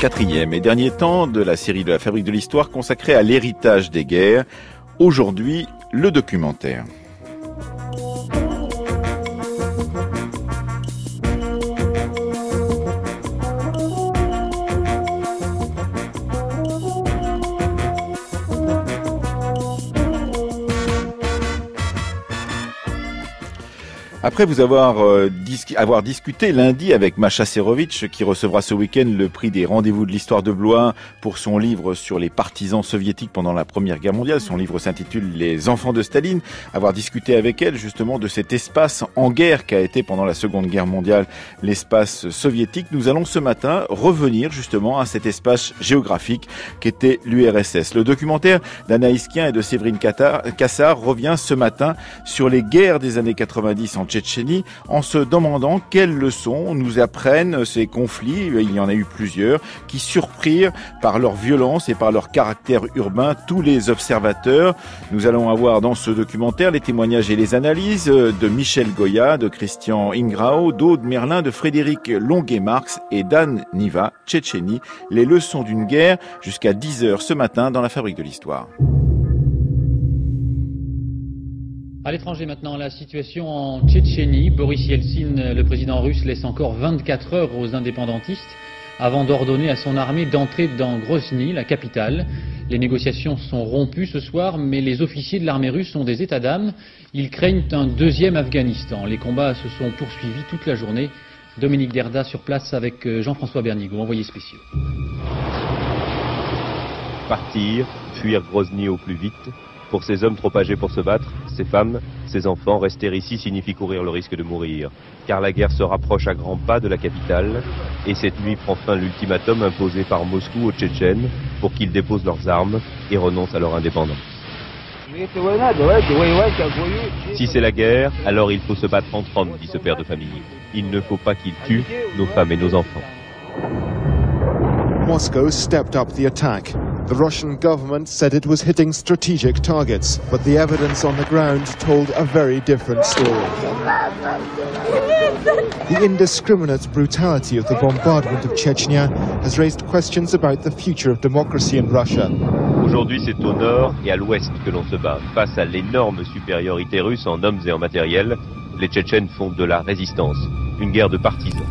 quatrième et dernier temps de la série de la Fabrique de l'Histoire consacrée à l'héritage des guerres. Aujourd'hui, le documentaire. Après vous avoir, avoir discuté lundi avec Macha Serovitch, qui recevra ce week-end le prix des rendez-vous de l'histoire de Blois pour son livre sur les partisans soviétiques pendant la Première Guerre mondiale. Son livre s'intitule Les enfants de Staline. Avoir discuté avec elle justement de cet espace en guerre qu'a été pendant la Seconde Guerre mondiale l'espace soviétique. Nous allons ce matin revenir justement à cet espace géographique qu'était l'URSS. Le documentaire d'Anaïs Kien et de Séverine Kassar revient ce matin sur les guerres des années 90 en Tchétchénie en se quelles leçons nous apprennent ces conflits, il y en a eu plusieurs, qui surprirent par leur violence et par leur caractère urbain tous les observateurs. Nous allons avoir dans ce documentaire les témoignages et les analyses de Michel Goya, de Christian Ingrao, d'Aude Merlin, de Frédéric Longuet-Marx et d'Anne Niva, Tchétchénie, les leçons d'une guerre jusqu'à 10h ce matin dans la Fabrique de l'Histoire. À l'étranger maintenant, la situation en Tchétchénie. Boris Yeltsin, le président russe, laisse encore 24 heures aux indépendantistes avant d'ordonner à son armée d'entrer dans Grozny, la capitale. Les négociations sont rompues ce soir, mais les officiers de l'armée russe sont des états d'âme. Ils craignent un deuxième Afghanistan. Les combats se sont poursuivis toute la journée. Dominique Derda sur place avec euh, Jean-François Bernigo, envoyé spéciaux. Partir, fuir Grozny au plus vite, pour ces hommes trop âgés pour se battre, ces femmes, ces enfants, rester ici signifie courir le risque de mourir. Car la guerre se rapproche à grands pas de la capitale, et cette nuit prend fin l'ultimatum imposé par Moscou aux Tchétchènes pour qu'ils déposent leurs armes et renoncent à leur indépendance. Si c'est la guerre, alors il faut se battre entre hommes, dit ce père de famille. Il ne faut pas qu'ils tuent nos femmes et nos enfants. Moscow stepped up the attack. The Russian government said it was hitting strategic targets, but the evidence on the ground told a very different story. The indiscriminate brutality of the bombardment of Chechnya has raised questions about the future of democracy in Russia. Aujourd'hui, c'est au nord et à l'ouest que l'on se bat. Face à l'énorme supériorité russe en hommes et en matériel, les Tchétchènes font de la résistance, une guerre de partisans.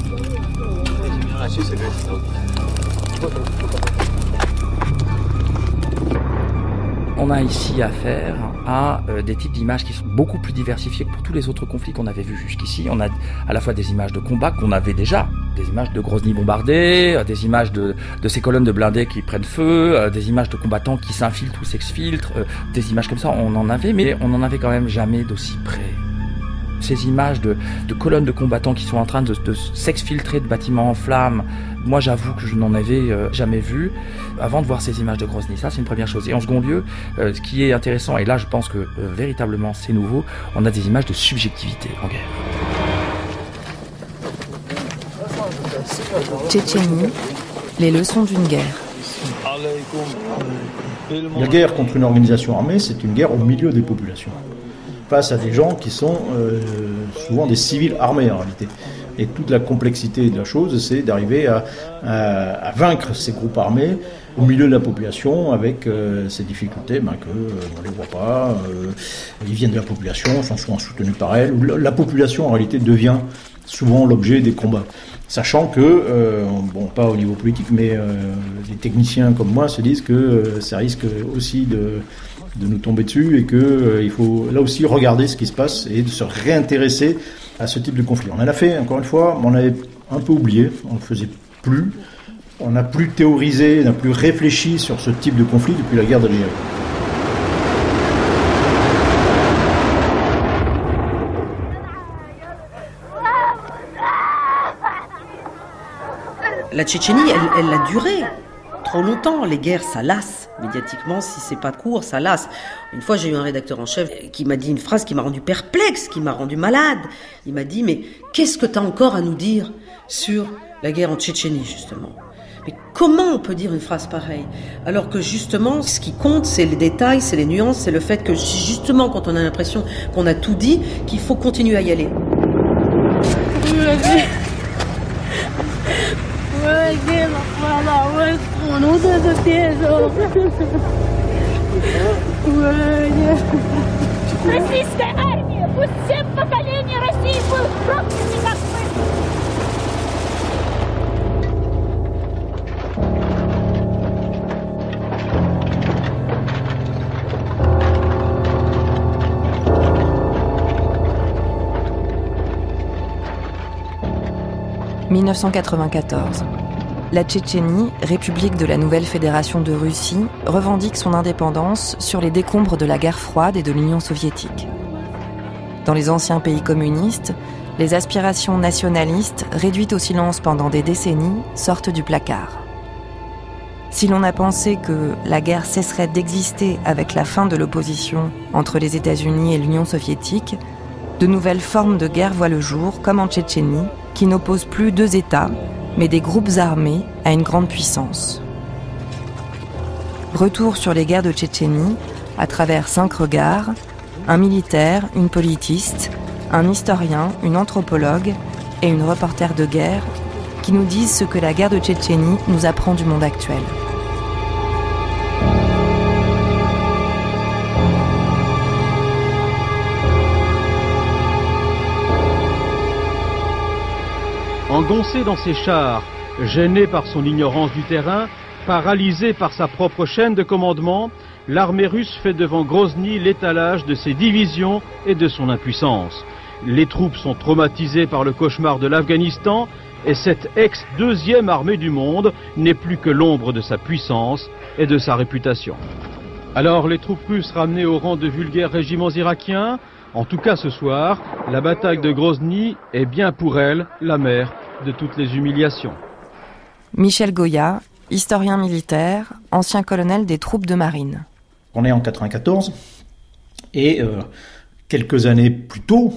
On a ici affaire à euh, des types d'images qui sont beaucoup plus diversifiés que pour tous les autres conflits qu'on avait vus jusqu'ici. On a à la fois des images de combat qu'on avait déjà, des images de Grozny bombardés, euh, des images de, ces colonnes de blindés qui prennent feu, euh, des images de combattants qui s'infiltrent ou s'exfiltrent, des images comme ça, on en avait, mais on n'en avait quand même jamais d'aussi près ces images de, colonnes de combattants qui sont en train de, s'exfiltrer de bâtiments en flammes, moi j'avoue que je n'en avais euh, jamais vu avant de voir ces images de Grozny. Ça c'est une première chose. Et en second lieu, euh, ce qui est intéressant, et là je pense que euh, véritablement c'est nouveau, on a des images de subjectivité en guerre. Tchétchénie, les leçons d'une guerre. La guerre contre une organisation armée, c'est une guerre au milieu des populations face à des gens qui sont euh, souvent des civils armés en réalité. Et toute la complexité de la chose, c'est d'arriver à, vaincre ces groupes armés au milieu de la population avec euh, ces difficultés ben, qu'on euh, ne les voit pas, ils viennent de la population, sont souvent soutenus par elle. La population en réalité devient souvent l'objet des combats. Sachant que, bon, pas au niveau politique, mais les techniciens comme moi se disent que ça risque aussi de, de nous tomber dessus et qu'il euh, il faut là aussi regarder ce qui se passe et de se réintéresser à ce type de conflit. On en a fait, encore une fois, on avait un peu oublié, on ne le faisait plus. On n'a plus théorisé, n'a plus réfléchi sur ce type de conflit depuis la guerre d'Algérie. La Tchétchénie, elle, elle a duré trop longtemps. Les guerres, ça lasse. Médiatiquement, si c'est pas court, ça lasse. Une fois, j'ai eu un rédacteur en chef qui m'a dit une phrase qui m'a rendu perplexe, qui m'a rendu malade. Il m'a dit, mais qu'est-ce que tu as encore à nous dire sur la guerre en Tchétchénie, justement? Mais comment on peut dire une phrase pareille? Alors que justement, ce qui compte, c'est les détails, c'est les nuances, c'est le fait que justement, quand on a l'impression qu'on a tout dit, qu'il faut continuer à y aller. Российская армия! Пусть всем поколения России будут прокляты, как мы! « 1994. La Tchétchénie, république de la nouvelle fédération de Russie, revendique son indépendance sur les décombres de la guerre froide et de l'Union soviétique. Dans les anciens pays communistes, les aspirations nationalistes, réduites au silence pendant des décennies, sortent du placard. Si l'on a pensé que la guerre cesserait d'exister avec la fin de l'opposition entre les États-Unis et l'Union soviétique, de nouvelles formes de guerre voient le jour, comme en Tchétchénie, qui n'opposent plus deux États, mais des groupes armés à une grande puissance. Retour sur les guerres de Tchétchénie à travers cinq regards, un militaire, une politiste, un historien, une anthropologue et une reporter de guerre qui nous disent ce que la guerre de Tchétchénie nous apprend du monde actuel. Engoncé dans ses chars, gêné par son ignorance du terrain, paralysé par sa propre chaîne de commandement, l'armée russe fait devant Grozny l'étalage de ses divisions et de son impuissance. Les troupes sont traumatisées par le cauchemar de l'Afghanistan et cette ex-deuxième armée du monde n'est plus que l'ombre de sa puissance et de sa réputation. Alors les troupes russes ramenées au rang de vulgaires régiments irakiens, en tout cas ce soir, la bataille de Grozny est bien pour elle la mère de toutes les humiliations. Michel Goya, historien militaire, ancien colonel des troupes de marine. On est en 94 et euh, quelques années plus tôt,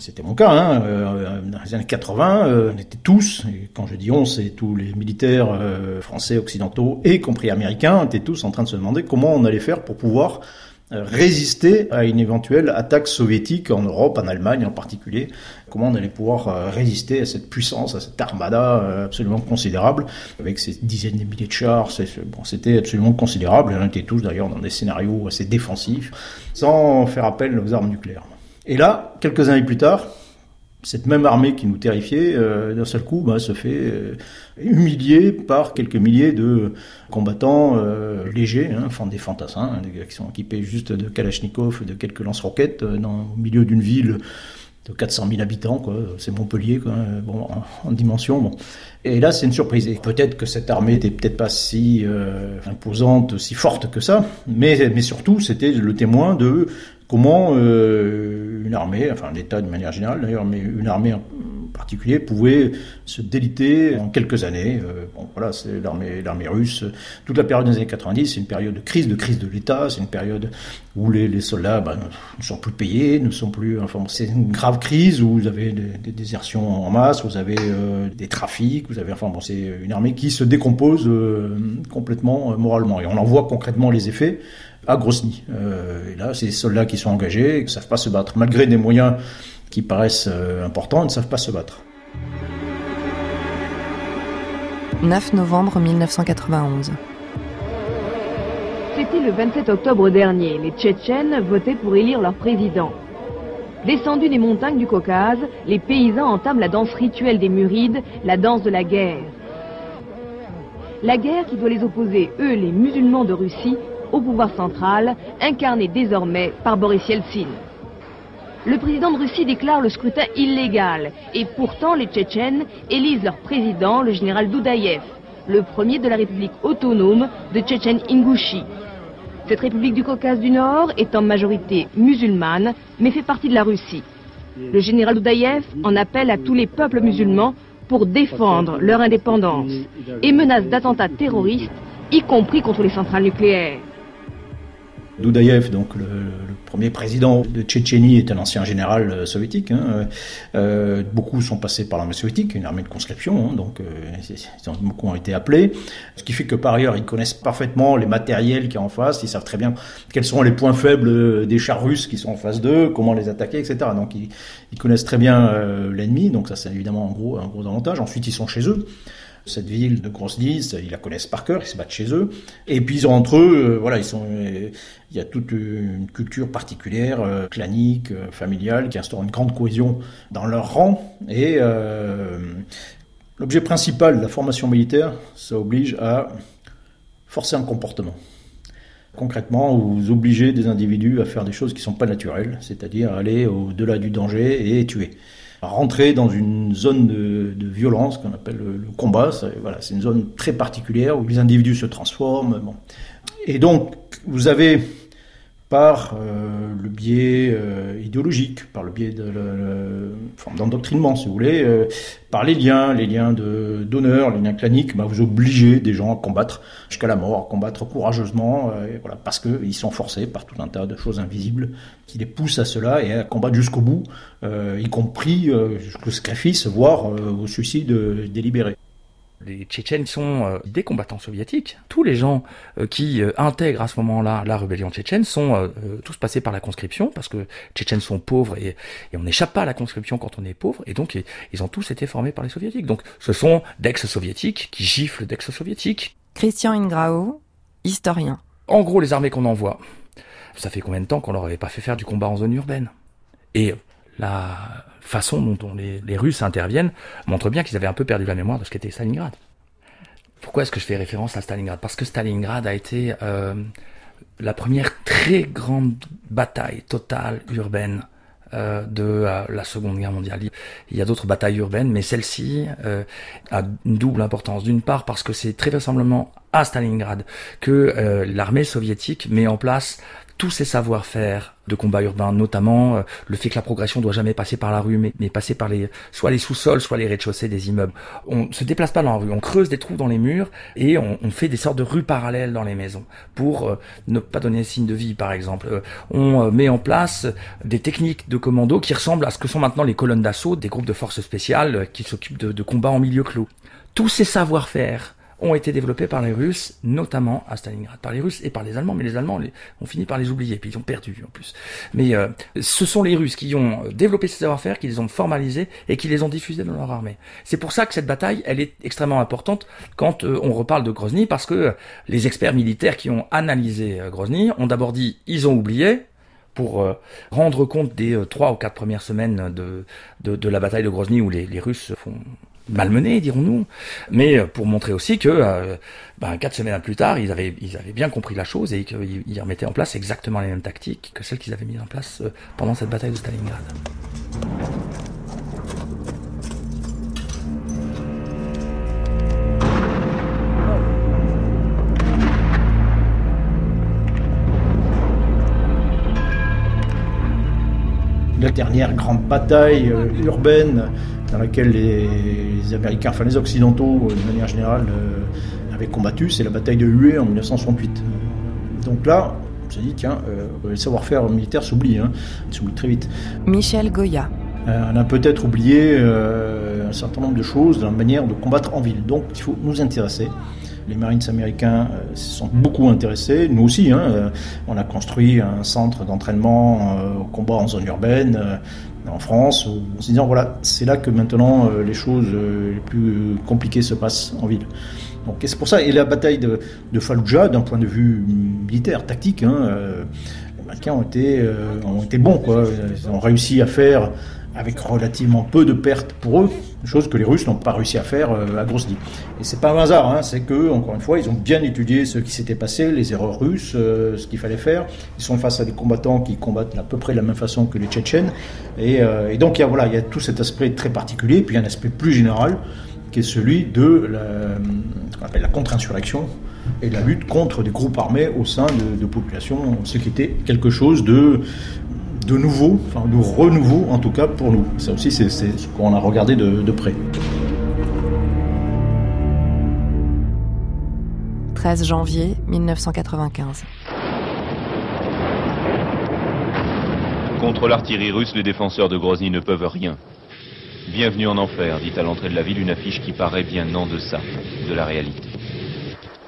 c'était mon cas, hein, euh, dans les années 80, euh, on était tous, et quand je dis on, c'est tous les militaires euh, français, occidentaux, et compris américains, étaient tous en train de se demander comment on allait faire pour pouvoir euh, résister à une éventuelle attaque soviétique en Europe, en Allemagne en particulier. Comment on allait pouvoir euh, résister à cette puissance, à cette armada euh, absolument considérable, avec ces dizaines de milliers de chars. Bon, c'était absolument considérable. On était tous d'ailleurs dans des scénarios assez défensifs, sans faire appel aux armes nucléaires. Et là, quelques années plus tard, cette même armée qui nous terrifiait, euh, d'un seul coup, bah, se fait euh, humilier par quelques milliers de combattants euh, légers, hein, des fantassins, hein, des qui sont équipés juste de Kalachnikov, de quelques lance-roquettes, au milieu d'une ville de 400 000 habitants. C'est Montpellier, quoi. Bon, en, en, dimension. Et là, c'est une surprise. Peut-être que cette armée n'était peut-être pas si imposante, si forte que ça, mais, mais surtout, c'était le témoin de comment euh, une armée, enfin l'État de manière générale d'ailleurs, mais une armée en particulier pouvait se déliter en quelques années. Euh, bon, voilà, c'est l'armée, russe. Toute la période des années 90, c'est une période de crise, de crise de l'État. C'est une période où les, soldats ben, ne sont plus payés, ne sont plus. Enfin, c'est une grave crise où vous avez des, désertions en masse, vous avez euh, des trafics, vous avez. Enfin, bon, c'est une armée qui se décompose euh, complètement moralement. Et on en voit concrètement les effets à Grosny. Et là, c'est des soldats qui sont engagés, qui ne savent pas se battre. Malgré des moyens qui paraissent euh, importants, ils ne savent pas se battre. 9 novembre 1991. C'était le 27 octobre dernier. Les Tchétchènes votaient pour élire leur président. Descendus des montagnes du Caucase, les paysans entament la danse rituelle des Murides, la danse de la guerre. La guerre qui doit les opposer, eux, les musulmans de Russie, au pouvoir central, incarné désormais par Boris Yeltsin. Le président de Russie déclare le scrutin illégal et pourtant les Tchétchènes élisent leur président, le général Doudaïev, le premier de la République autonome de Tchétchène-Ingouchie. Cette République du Caucase du Nord est en majorité musulmane, mais fait partie de la Russie. Le général Doudaïev en appelle à tous les peuples musulmans pour défendre leur indépendance et menace d'attentats terroristes, y compris contre les centrales nucléaires. Doudaïev, donc le, premier président de Tchétchénie, est un ancien général euh, soviétique. Hein. Euh, beaucoup sont passés par l'armée soviétique, une armée de conscription, hein, donc euh, beaucoup ont été appelés. Ce qui fait que par ailleurs, ils connaissent parfaitement les matériels qui sont en face, ils savent très bien quels sont les points faibles des chars russes qui sont en face d'eux, comment les attaquer, etc. Donc ils, connaissent très bien euh, l'ennemi, donc ça c'est évidemment un gros avantage. Ensuite, ils sont chez eux. Cette ville de Grozny, ils la connaissent par cœur, ils se battent chez eux. Et puis entre eux, voilà, ils sont, il y a toute une culture particulière, clanique, familiale, qui instaure une grande cohésion dans leur rang. Et l'objet principal de la formation militaire, ça oblige à forcer un comportement. Concrètement, vous obligez des individus à faire des choses qui ne sont pas naturelles, c'est-à-dire aller au-delà du danger et tuer. Rentrer dans une zone de, violence qu'on appelle le, combat, voilà, c'est une zone très particulière où les individus se transforment. Et donc, vous avez par euh, le biais euh, idéologique, par le biais de forme d'endoctrinement, si vous voulez, euh, par les liens, les liens d'honneur, les liens claniques, bah, vous obligez des gens à combattre jusqu'à la mort, à combattre courageusement, parce qu'ils sont forcés par tout un tas de choses invisibles qui les poussent à cela et à combattre jusqu'au bout, y compris jusqu'au sacrifice, voire au suicide délibéré les Tchétchènes sont euh, des combattants soviétiques. Tous les gens euh, qui euh, intègrent à ce moment-là la rébellion tchétchène sont tous passés par la conscription parce que Tchétchènes sont pauvres et, on n'échappe pas à la conscription quand on est pauvre et donc ils ont tous été formés par les soviétiques. Donc ce sont d'ex-soviétiques qui giflent d'ex-soviétiques. Christian Ingrao, historien. En gros, les armées qu'on envoie, ça fait combien de temps qu'on leur avait pas fait faire du combat en zone urbaine? Et la façon dont les, Russes interviennent montre bien qu'ils avaient un peu perdu la mémoire de ce qu'était Stalingrad. Pourquoi est-ce que je fais référence à Stalingrad? Parce que Stalingrad a été euh, la première très grande bataille totale urbaine euh, de euh, la Seconde Guerre mondiale. Il y a d'autres batailles urbaines, mais celle-ci a une double importance. D'une part parce que c'est très vraisemblablement à Stalingrad que l'armée soviétique met en place tous ces savoir-faire de combat urbain, notamment euh, le fait que la progression doit jamais passer par la rue, mais, passer par les soit les sous-sols, soit les rez-de-chaussée des immeubles. On se déplace pas dans la rue, on creuse des trous dans les murs et on, on fait des sortes de rues parallèles dans les maisons pour euh, ne pas donner signe de vie, par exemple. Euh, on met en place des techniques de commando qui ressemblent à ce que sont maintenant les colonnes d'assaut des groupes de forces spéciales qui s'occupent de, de combats en milieu clos. Tous ces savoir-faire ont été développés par les Russes, notamment à Stalingrad, par les Russes et par les Allemands, mais les Allemands ont fini par les oublier, puis ils ont perdu en plus. Mais euh, ce sont les Russes qui ont développé ces savoir-faire, qui les ont formalisés et qui les ont diffusés dans leur armée. C'est pour ça que cette bataille, elle est extrêmement importante quand euh, on reparle de Grozny, parce que les experts militaires qui ont analysé euh, Grozny ont d'abord dit ils ont oublié, pour rendre compte des trois ou quatre premières semaines de, de, de, la bataille de Grozny où les, les Russes font malmené, dirons-nous, mais euh, pour montrer aussi que euh, ben, quatre semaines plus tard, ils avaient, ils avaient bien compris la chose et qu'ils remettaient en place exactement les mêmes tactiques que celles qu'ils avaient mises en place euh, pendant cette bataille de Stalingrad. Dernière grande bataille urbaine dans laquelle les, Américains, enfin les Occidentaux euh, de manière générale, euh, avaient combattu, c'est la bataille de Hue en 1968. Donc là, on s'est dit, tiens, euh, le savoir-faire militaire s'oublie, hein, s'oublie très vite. Michel Goya. on a peut-être oublié un certain nombre de choses dans la manière de combattre en ville. Donc il faut nous intéresser. Les Marines américains se sont beaucoup intéressés, nous aussi. Hein, on a construit un centre d'entraînement au combat en zone urbaine en France, en se disant voilà, c'est là que maintenant euh, les choses euh, les plus compliquées se passent en ville. Donc c'est pour ça. Et la bataille de, Fallujah, d'un point de vue militaire, tactique, hein, euh, les Américains ont été, ont été bons. Quoi. Ils ont réussi à faire avec relativement peu de pertes pour eux, chose que les Russes n'ont pas réussi à faire euh, à Grozny. Et c'est pas un hasard, hein, c'est que encore une fois, ils ont bien étudié ce qui s'était passé, les erreurs russes, euh, ce qu'il fallait faire. Ils sont face à des combattants qui combattent à peu près de la même façon que les Tchétchènes, et, euh, donc il y a voilà, il y a tout cet aspect très particulier, puis un aspect plus général qui est celui de la, la contre-insurrection et la lutte contre des groupes armés au sein de, de populations, ce qui était quelque chose de de nouveau, enfin de renouveau en tout cas pour nous. Ça aussi, c'est ce qu'on a regardé de, de près. 13 janvier 1995. Contre l'artillerie russe, les défenseurs de Grozny ne peuvent rien. Bienvenue en enfer, dit à l'entrée de la ville une affiche qui paraît bien en deçà de la réalité.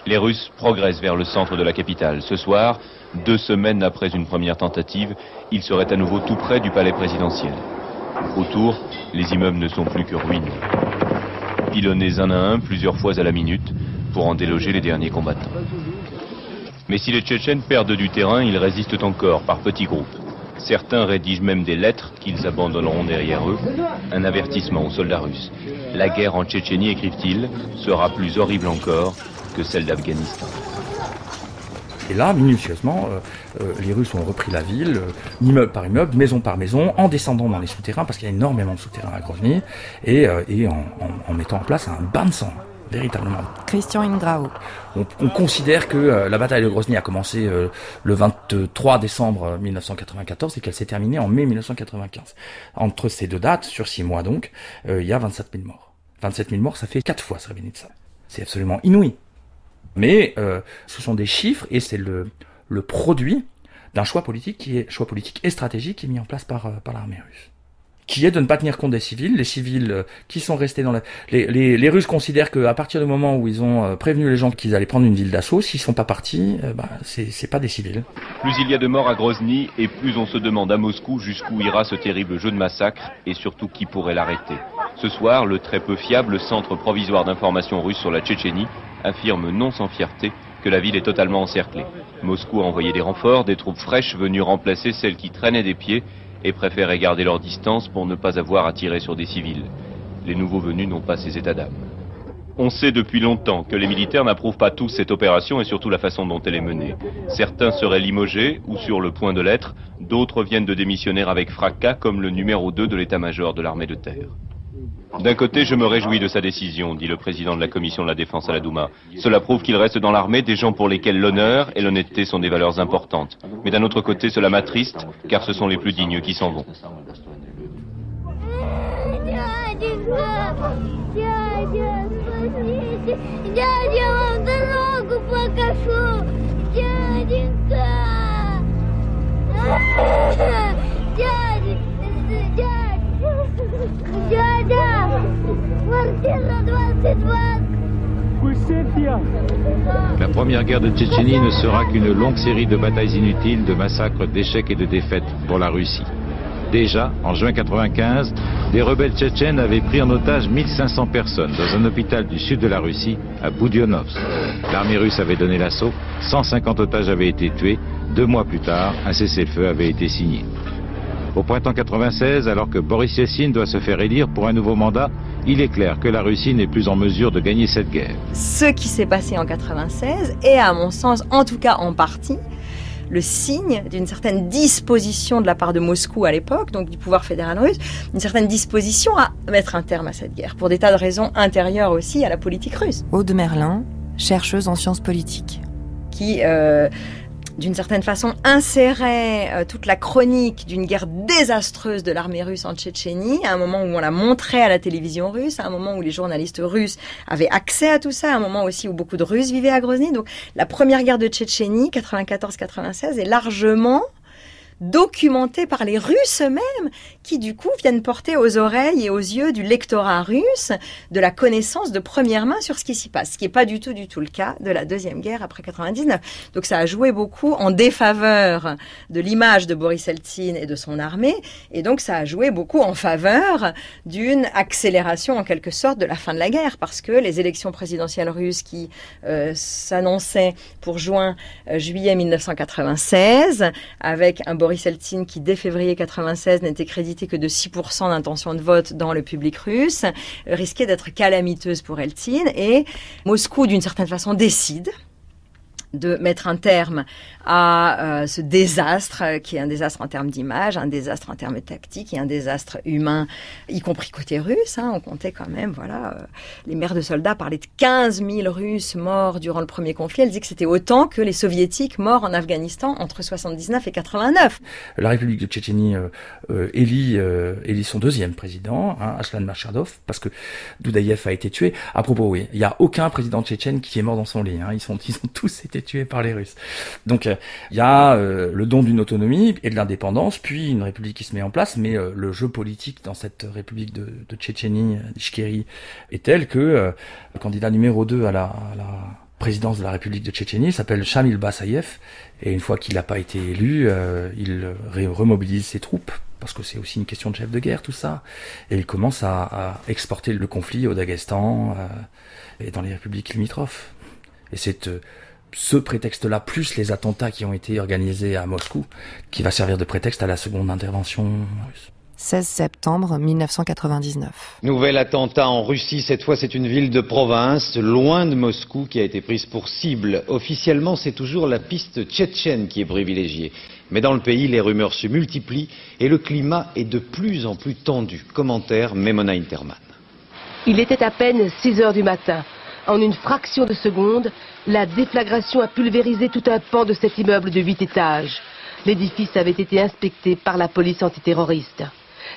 Les Russes progressent vers le centre de la capitale. Ce soir, deux semaines après une première tentative, ils seraient à nouveau tout près du palais présidentiel. Autour, les immeubles ne sont plus que ruines. pilonnés un à un plusieurs fois à la minute pour en déloger les derniers combattants. Mais si les Tchétchènes perdent du terrain, ils résistent encore par petits groupes. Certains rédigent même des lettres qu'ils abandonneront derrière eux, un avertissement aux soldats russes. La guerre en Tchétchénie, écrivent-ils, sera plus horrible encore que celle d'Afghanistan. Et là, minutieusement, euh, euh, les Russes ont repris la ville, euh, immeuble par immeuble, maison par maison, en descendant dans les souterrains, parce qu'il y a énormément de souterrains à Grozny, et, et en, en, mettant en place un bain de sang véritablement. Christian Ingrao. On, on considère que la bataille de Grozny a commencé le 23 décembre 1994 et qu'elle s'est terminée en mai 1995. Entre ces deux dates, sur six mois donc, il y a 27 000 morts. 27 000 morts, ça fait quatre fois Srebrenica. C'est absolument inouï. Mais euh, ce sont des chiffres et c'est le, le produit d'un choix politique qui est choix politique et stratégique qui est mis en place par, euh, par l'armée russe qui est de ne pas tenir compte des civils. Les civils euh, qui sont restés dans la... Les, les, les Russes considèrent qu'à partir du moment où ils ont prévenu les gens qu'ils allaient prendre une ville d'assaut, s'ils sont pas partis, bah, c'est pas des civils. Plus il y a de morts à Grozny, et plus on se demande à Moscou jusqu'où ira ce terrible jeu de massacre, et surtout qui pourrait l'arrêter. Ce soir, le très peu fiable Centre provisoire d'information russe sur la Tchétchénie affirme non sans fierté que la ville est totalement encerclée. Moscou a envoyé des renforts, des troupes fraîches venues remplacer celles qui traînaient des pieds et préféraient garder leur distance pour ne pas avoir à tirer sur des civils. Les nouveaux venus n'ont pas ces états d'âme. On sait depuis longtemps que les militaires n'approuvent pas tous cette opération et surtout la façon dont elle est menée. Certains seraient limogés ou sur le point de l'être, d'autres viennent de démissionner avec fracas comme le numéro 2 de l'état-major de l'armée de terre. D'un côté, je me réjouis de sa décision, dit le président de la commission de la défense à la Douma. Cela prouve qu'il reste dans l'armée des gens pour lesquels l'honneur et l'honnêteté sont des valeurs importantes. Mais d'un autre côté, cela m'attriste, car ce sont les plus dignes qui s'en vont. La première guerre de Tchétchénie ne sera qu'une longue série de batailles inutiles, de massacres, d'échecs et de défaites pour la Russie. Déjà, en juin 1995, des rebelles tchétchènes avaient pris en otage 1500 personnes dans un hôpital du sud de la Russie, à Boudionovsk. L'armée russe avait donné l'assaut, 150 otages avaient été tués. Deux mois plus tard, un cessez-le-feu avait été signé. Au printemps 96, alors que Boris Yeltsin doit se faire élire pour un nouveau mandat, il est clair que la Russie n'est plus en mesure de gagner cette guerre. Ce qui s'est passé en 96 est, à mon sens, en tout cas en partie, le signe d'une certaine disposition de la part de Moscou à l'époque, donc du pouvoir fédéral russe, une certaine disposition à mettre un terme à cette guerre, pour des tas de raisons intérieures aussi à la politique russe. Aude Merlin, chercheuse en sciences politiques. Qui euh, d'une certaine façon, insérait euh, toute la chronique d'une guerre désastreuse de l'armée russe en Tchétchénie, à un moment où on la montrait à la télévision russe, à un moment où les journalistes russes avaient accès à tout ça, à un moment aussi où beaucoup de Russes vivaient à Grozny. Donc la première guerre de Tchétchénie, 94-96, est largement documentée par les Russes eux-mêmes, qui du coup viennent porter aux oreilles et aux yeux du lectorat russe de la connaissance de première main sur ce qui s'y passe, ce qui n'est pas du tout du tout le cas de la deuxième guerre après 99. Donc ça a joué beaucoup en défaveur de l'image de Boris Eltsine et de son armée, et donc ça a joué beaucoup en faveur d'une accélération en quelque sorte de la fin de la guerre, parce que les élections présidentielles russes qui euh, s'annonçaient pour juin-juillet euh, 1996, avec un Boris Qui dès février 96 n'était crédité que de 6% d'intention de vote dans le public russe, risquait d'être calamiteuse pour Eltsine. Et Moscou, d'une certaine façon, décide de mettre un terme à euh, ce désastre, euh, qui est un désastre en termes d'image, un désastre en termes tactiques et un désastre humain, y compris côté russe. Hein, on comptait quand même, voilà, euh, les mères de soldats parlaient de 15 000 Russes morts durant le premier conflit. Elles disaient que c'était autant que les Soviétiques morts en Afghanistan entre 79 et 89. La République de Tchétchénie élit, élit son deuxième président, hein, Aslan Machadov, parce que Doudaïev a été tué. À propos, oui, il n'y a aucun président tchétchène qui est mort dans son lit. Hein, ils, sont, ils ont tous été tués par les Russes. Donc il y a euh, le don d'une autonomie et de l'indépendance, puis une république qui se met en place, mais euh, le jeu politique dans cette république de, Tchétchénie, d'Ishkéry, est tel que euh, le candidat numéro 2 à la, présidence de la République de Tchétchénie, s'appelle Shamil Basayev, et une fois qu'il n'a pas été élu, euh, il remobilise ses troupes, parce que c'est aussi une question de chef de guerre, tout ça, et il commence à, exporter le conflit au Daghestan euh, et dans les républiques limitrophes. Et c'est euh, ce prétexte-là, plus les attentats qui ont été organisés à Moscou, qui va servir de prétexte à la seconde intervention russe. 16 septembre 1999. Nouvel attentat en Russie, cette fois c'est une ville de province, loin de Moscou, qui a été prise pour cible. Officiellement, c'est toujours la piste tchétchène qui est privilégiée. Mais dans le pays, les rumeurs se multiplient et le climat est de plus en plus tendu. Commentaire Memona Interman. Il était à peine 6 heures du matin. En une fraction de seconde, la déflagration a pulvérisé tout un pan de cet immeuble de 8 étages. L'édifice avait été inspecté par la police antiterroriste.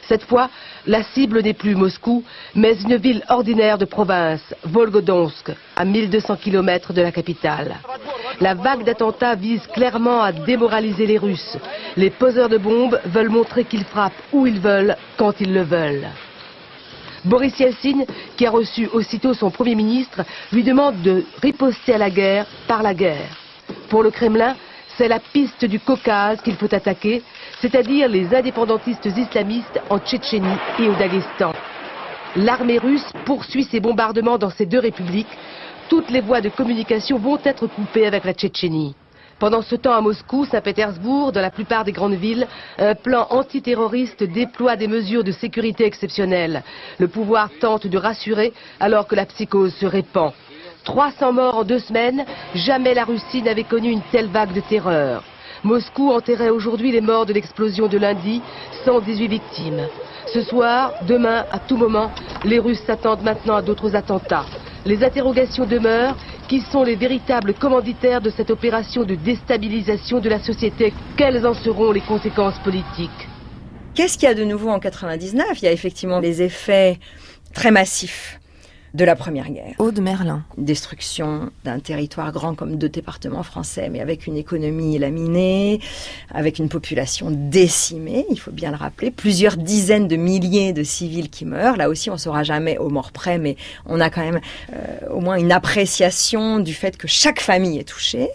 Cette fois, la cible n'est plus Moscou, mais une ville ordinaire de province, Volgodonsk, à 1200 km de la capitale. La vague d'attentats vise clairement à démoraliser les Russes. Les poseurs de bombes veulent montrer qu'ils frappent où ils veulent, quand ils le veulent. Boris Yeltsin, qui a reçu aussitôt son Premier ministre, lui demande de riposter à la guerre par la guerre. Pour le Kremlin, c'est la piste du Caucase qu'il faut attaquer, c'est-à-dire les indépendantistes islamistes en Tchétchénie et au Daghestan. L'armée russe poursuit ses bombardements dans ces deux républiques. Toutes les voies de communication vont être coupées avec la Tchétchénie. Pendant ce temps, à Moscou, Saint-Pétersbourg, dans la plupart des grandes villes, un plan antiterroriste déploie des mesures de sécurité exceptionnelles. Le pouvoir tente de rassurer alors que la psychose se répand. 300 morts en deux semaines, jamais la Russie n'avait connu une telle vague de terreur. Moscou enterrait aujourd'hui les morts de l'explosion de lundi, 118 victimes. Ce soir, demain, à tout moment, les Russes s'attendent maintenant à d'autres attentats. Les interrogations demeurent. Qui sont les véritables commanditaires de cette opération de déstabilisation de la société. Quelles en seront les conséquences politiques? Qu'est-ce qu'il y a de nouveau en 99 Il y a effectivement les effets très massifs de la Première Guerre. Aude Merlin. Destruction d'un territoire grand comme deux départements français, mais avec une économie laminée, avec une population décimée, il faut bien le rappeler, plusieurs dizaines de milliers de civils qui meurent. Là aussi, on ne saura jamais au mort près, mais on a quand même euh, au moins une appréciation du fait que chaque famille est touchée.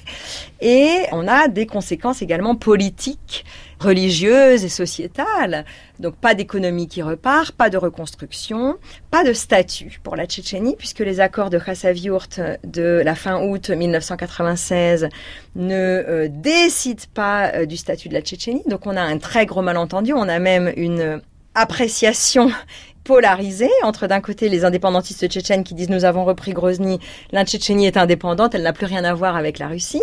Et on a des conséquences également politiques religieuse et sociétale. Donc pas d'économie qui repart, pas de reconstruction, pas de statut pour la Tchétchénie, puisque les accords de Khasavyurt de la fin août 1996 ne euh, décident pas euh, du statut de la Tchétchénie. Donc on a un très gros malentendu, on a même une appréciation polarisé entre d'un côté les indépendantistes tchétchènes qui disent nous avons repris Grozny, la Tchétchénie est indépendante, elle n'a plus rien à voir avec la Russie,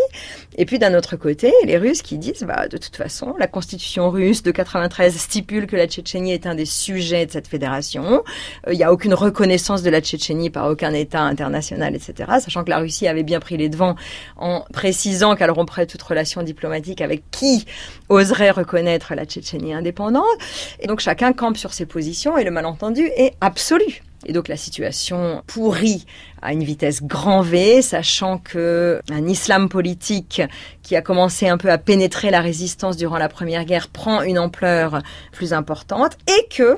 et puis d'un autre côté les Russes qui disent bah de toute façon la constitution russe de 93 stipule que la Tchétchénie est un des sujets de cette fédération, euh, il n'y a aucune reconnaissance de la Tchétchénie par aucun État international, etc. Sachant que la Russie avait bien pris les devants en précisant qu'elle romprait toute relation diplomatique avec qui oserait reconnaître la Tchétchénie indépendante, et donc chacun campe sur ses positions et le malentendu est absolu. Et donc la situation pourrit à une vitesse grand V, sachant que un islam politique qui a commencé un peu à pénétrer la résistance durant la Première Guerre prend une ampleur plus importante et que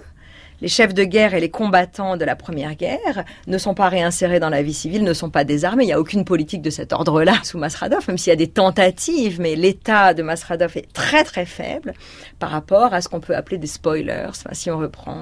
les chefs de guerre et les combattants de la Première Guerre ne sont pas réinsérés dans la vie civile, ne sont pas désarmés. Il n'y a aucune politique de cet ordre-là sous Masradov, même s'il y a des tentatives, mais l'état de Masradov est très très faible par rapport à ce qu'on peut appeler des spoilers. Si on reprend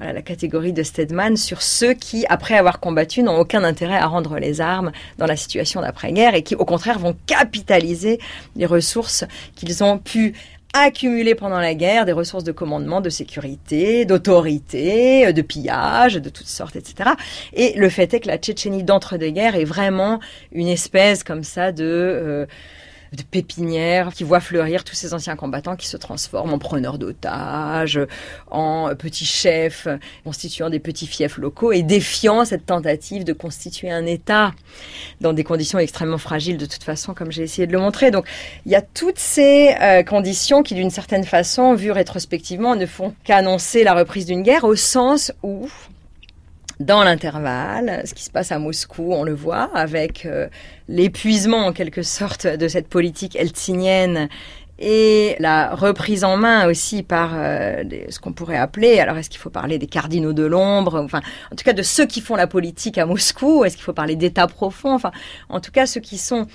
euh, la catégorie de Stedman sur ceux qui, après avoir combattu, n'ont aucun intérêt à rendre les armes dans la situation d'après-guerre et qui, au contraire, vont capitaliser les ressources qu'ils ont pu accumulé pendant la guerre des ressources de commandement, de sécurité, d'autorité, euh, de pillage, de toutes sortes, etc. Et le fait est que la Tchétchénie d'entre-deux-guerres est vraiment une espèce comme ça de... Euh, de pépinières qui voient fleurir tous ces anciens combattants qui se transforment en preneurs d'otages, en petits chefs constituant des petits fiefs locaux et défiant cette tentative de constituer un État dans des conditions extrêmement fragiles de toute façon, comme j'ai essayé de le montrer. Donc il y a toutes ces euh, conditions qui, d'une certaine façon, vues rétrospectivement, ne font qu'annoncer la reprise d'une guerre au sens où dans l'intervalle, ce qui se passe à Moscou, on le voit, avec euh, l'épuisement en quelque sorte de cette politique eltsinienne et la reprise en main aussi par euh, ce qu'on pourrait appeler, alors est-ce qu'il faut parler des cardinaux de l'ombre, enfin en tout cas de ceux qui font la politique à Moscou, est-ce qu'il faut parler d'État profond, enfin en tout cas ceux qui sont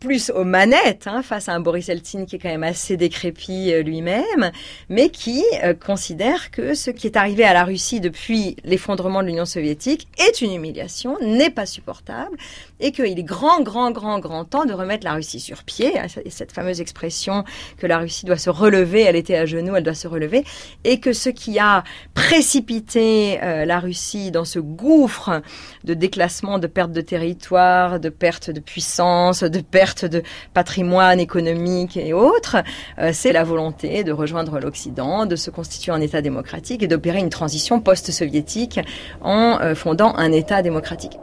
plus aux manettes hein, face à un Boris Eltsine qui est quand même assez décrépit euh, lui-même, mais qui euh, considère que ce qui est arrivé à la Russie depuis l'effondrement de l'Union soviétique est une humiliation, n'est pas supportable, et qu'il est grand, grand, grand, grand temps de remettre la Russie sur pied. Hein, cette fameuse expression que la Russie doit se relever, elle était à genoux, elle doit se relever, et que ce qui a précipité euh, la Russie dans ce gouffre de déclassement, de perte de territoire, de perte de puissance, de perte de patrimoine économique et autres, euh, c'est la volonté de rejoindre l'Occident, de se constituer un État démocratique et d'opérer une transition post-soviétique en euh, fondant un État démocratique.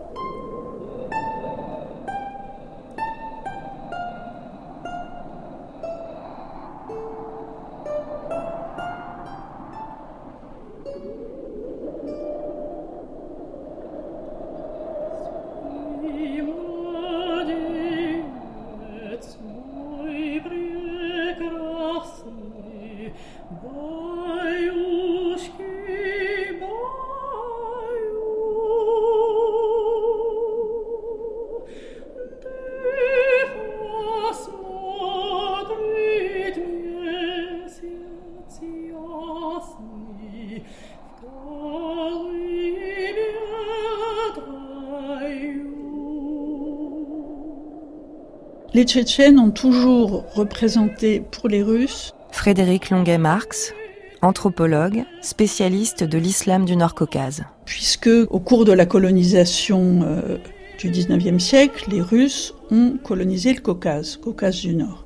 Les Tchétchènes ont toujours représenté pour les Russes Frédéric Longuet-Marx, anthropologue, spécialiste de l'islam du Nord-Caucase. Puisque au cours de la colonisation euh, du 19e siècle, les Russes ont colonisé le Caucase, Caucase du Nord.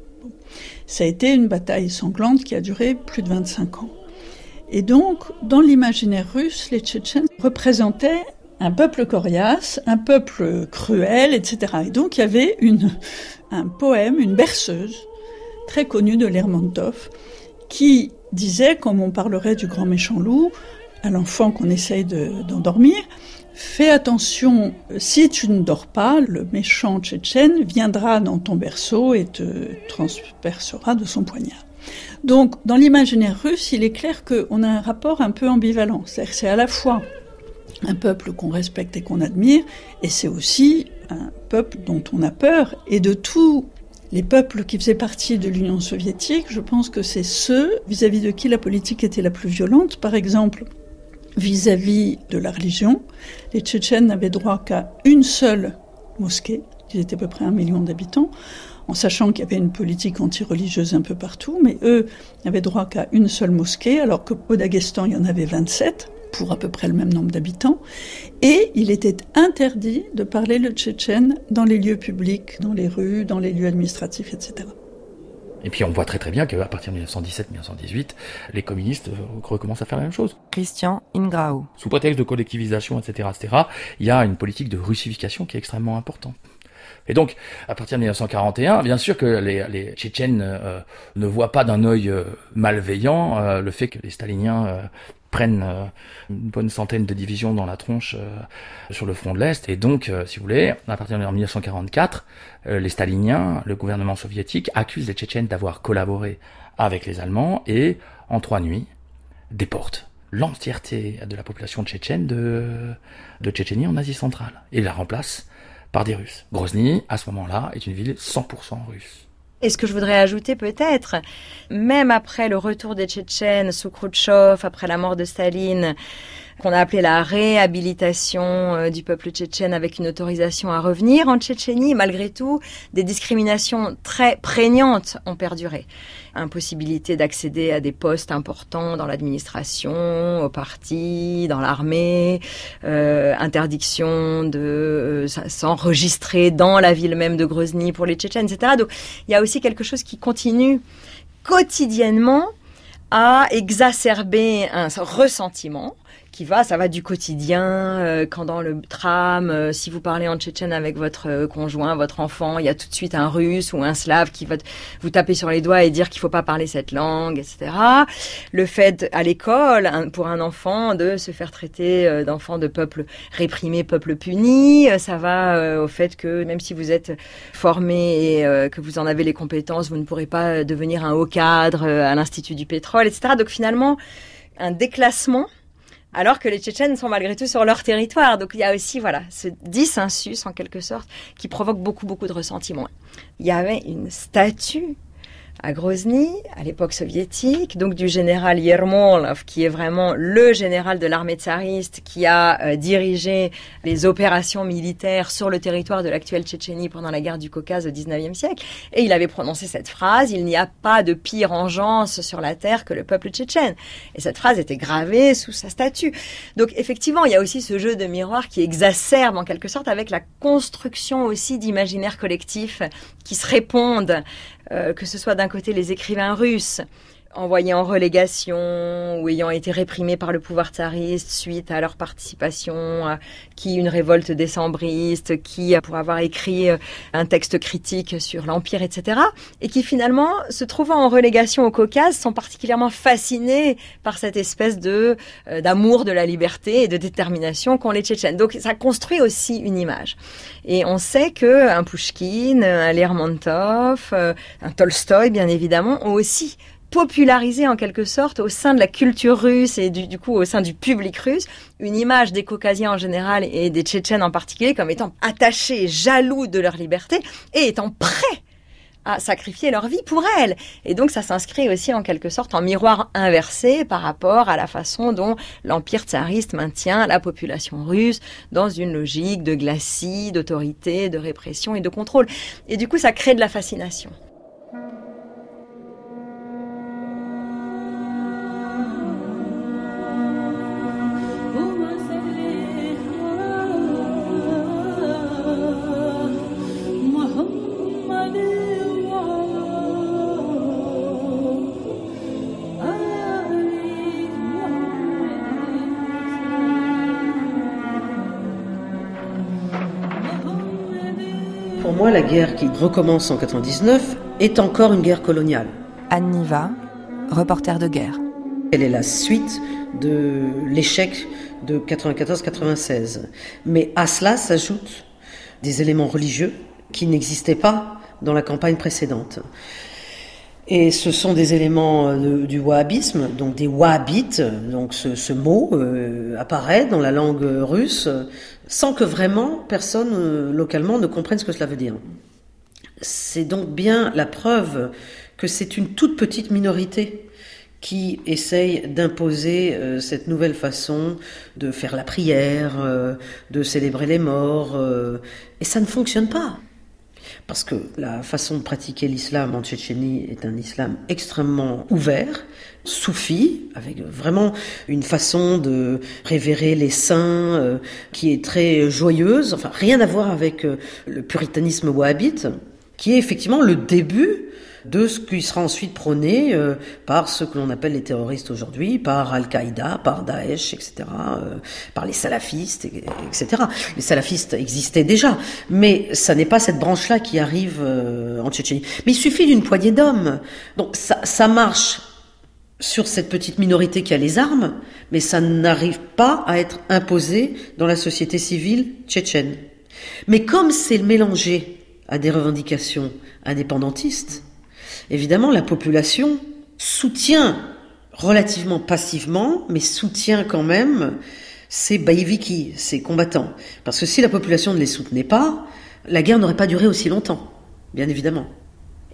Ça a été une bataille sanglante qui a duré plus de 25 ans. Et donc, dans l'imaginaire russe, les Tchétchènes représentaient un peuple coriace, un peuple cruel, etc. Et donc il y avait un poème, une berceuse, très connue de Lermontov, qui disait, comme on parlerait du grand méchant loup, à l'enfant qu'on essaye d'endormir, fais attention, si tu ne dors pas, le méchant tchétchène viendra dans ton berceau et te transpercera de son poignard. Donc, dans l'imaginaire russe, il est clair qu'on a un rapport un peu ambivalent. C'est-à-dire c'est à la fois un peuple qu'on respecte et qu'on admire, et c'est aussi un peuple dont on a peur, et de tous les peuples qui faisaient partie de l'Union soviétique, je pense que c'est ceux vis-à-vis de qui la politique était la plus violente. Par exemple, vis-à-vis de la religion, les Tchétchènes n'avaient droit qu'à une seule mosquée, ils étaient à peu près un million d'habitants, en sachant qu'il y avait une politique anti-religieuse un peu partout, mais eux n'avaient droit qu'à une seule mosquée, alors qu'au Daghestan, il y en avait 27 pour à peu près le même nombre d'habitants, et il était interdit de parler le tchétchène dans les lieux publics, dans les rues, dans les lieux administratifs, etc. Et puis on voit très très bien qu'à partir de 1917-1918, les communistes recommencent à faire la même chose. Christian Ingrao. Sous prétexte de collectivisation, etc., etc., il y a une politique de russification qui est extrêmement importante. Et donc, à partir de 1941, bien sûr que les, les Tchétchènes euh, ne voient pas d'un œil euh, malveillant euh, le fait que les Staliniens prennent une bonne centaine de divisions dans la tronche sur le front de l'Est. Et donc, si vous voulez, à partir de 1944, les Staliniens, le gouvernement soviétique, accusent les Tchétchènes d'avoir collaboré avec les Allemands et, en trois nuits, déportent l'entièreté de la population tchétchène de, de Tchétchénie en Asie centrale et la remplace par des Russes. Grozny, à ce moment-là, est une ville 100% russe. Et ce que je voudrais ajouter peut-être, même après le retour des Tchétchènes sous Khrouchtchev, après la mort de Staline, qu'on a appelé la réhabilitation euh, du peuple tchétchène avec une autorisation à revenir en Tchétchénie, malgré tout, des discriminations très prégnantes ont perduré. Impossibilité d'accéder à des postes importants dans l'administration, au parti, dans l'armée, euh, interdiction de euh, s'enregistrer dans la ville même de Grozny pour les Tchétchènes, etc. Donc il y a aussi quelque chose qui continue quotidiennement à exacerber un ressentiment qui va, ça va du quotidien, euh, quand dans le tram, euh, si vous parlez en tchétchène avec votre euh, conjoint, votre enfant, il y a tout de suite un russe ou un slave qui va vous taper sur les doigts et dire qu'il faut pas parler cette langue, etc. Le fait à l'école, pour un enfant, de se faire traiter d'enfant de peuple réprimé, peuple puni, ça va au fait que même si vous êtes formé et que vous en avez les compétences, vous ne pourrez pas devenir un haut cadre à l'Institut du pétrole, etc. Donc finalement, un déclassement alors que les Tchétchènes sont malgré tout sur leur territoire. Donc il y a aussi voilà ce dissensus en quelque sorte qui provoque beaucoup beaucoup de ressentiment. Il y avait une statue à Grozny, à l'époque soviétique, donc du général Yermolov, qui est vraiment le général de l'armée tsariste, qui a euh, dirigé les opérations militaires sur le territoire de l'actuelle Tchétchénie pendant la guerre du Caucase au XIXe siècle. Et il avait prononcé cette phrase, il n'y a pas de pire engeance sur la terre que le peuple tchétchène. Et cette phrase était gravée sous sa statue. Donc effectivement, il y a aussi ce jeu de miroir qui exacerbe en quelque sorte avec la construction aussi d'imaginaires collectifs qui se répondent que ce soit d'un côté les écrivains russes, envoyés en relégation ou ayant été réprimés par le pouvoir tsariste suite à leur participation, à qui une révolte décembriste, qui pour avoir écrit euh, un texte critique sur l'empire, etc. Et qui finalement, se trouvant en relégation au Caucase, sont particulièrement fascinés par cette espèce de euh, d'amour de la liberté et de détermination qu'ont les Tchétchènes. Donc ça construit aussi une image. Et on sait que un Pushkin, un Lermontov, euh, un Tolstoï, bien évidemment, ont aussi popularisé en quelque sorte au sein de la culture russe et du, coup au sein du public russe une image des Caucasiens en général et des Tchétchènes en particulier comme étant attachés, jaloux de leur liberté et étant prêts à sacrifier leur vie pour elle. Et donc ça s'inscrit aussi en quelque sorte en miroir inversé par rapport à la façon dont l'empire tsariste maintient la population russe dans une logique de glacis, d'autorité, de répression et de contrôle. Et du coup ça crée de la fascination. Guerre qui recommence en 99 est encore une guerre coloniale. Anne Niva, reporter de guerre. Elle est la suite de l'échec de 94-96. Mais à cela s'ajoutent des éléments religieux qui n'existaient pas dans la campagne précédente. Et ce sont des éléments euh, du wahhabisme, donc des wahhabites, donc ce, mot euh, apparaît dans la langue russe sans que vraiment personne euh, localement ne comprenne ce que cela veut dire. C'est donc bien la preuve que c'est une toute petite minorité qui essaye d'imposer cette nouvelle façon de faire la prière, de célébrer les morts, et ça ne fonctionne pas. Parce que la façon de pratiquer l'islam en Tchétchénie est un islam extrêmement ouvert, soufi, avec vraiment une façon de révérer les saints euh, qui est très joyeuse, enfin rien à voir avec euh, le puritanisme wahhabite, qui est effectivement le début de ce qui sera ensuite prôné euh, par ce que l'on appelle les terroristes aujourd'hui, par Al-Qaïda, par Daesh, etc., par les salafistes, etc. Les salafistes existaient déjà, mais ça n'est pas cette branche-là qui arrive en Tchétchénie. Mais il suffit d'une poignée d'hommes. Donc ça, ça marche sur cette petite minorité qui a les armes, mais ça n'arrive pas à être imposé dans la société civile tchétchène. Mais comme c'est mélangé à des revendications indépendantistes, évidemment la population soutient relativement passivement, mais soutient quand même ces baïviki, ces combattants. Parce que si la population ne les soutenait pas, la guerre n'aurait pas duré aussi longtemps, bien évidemment.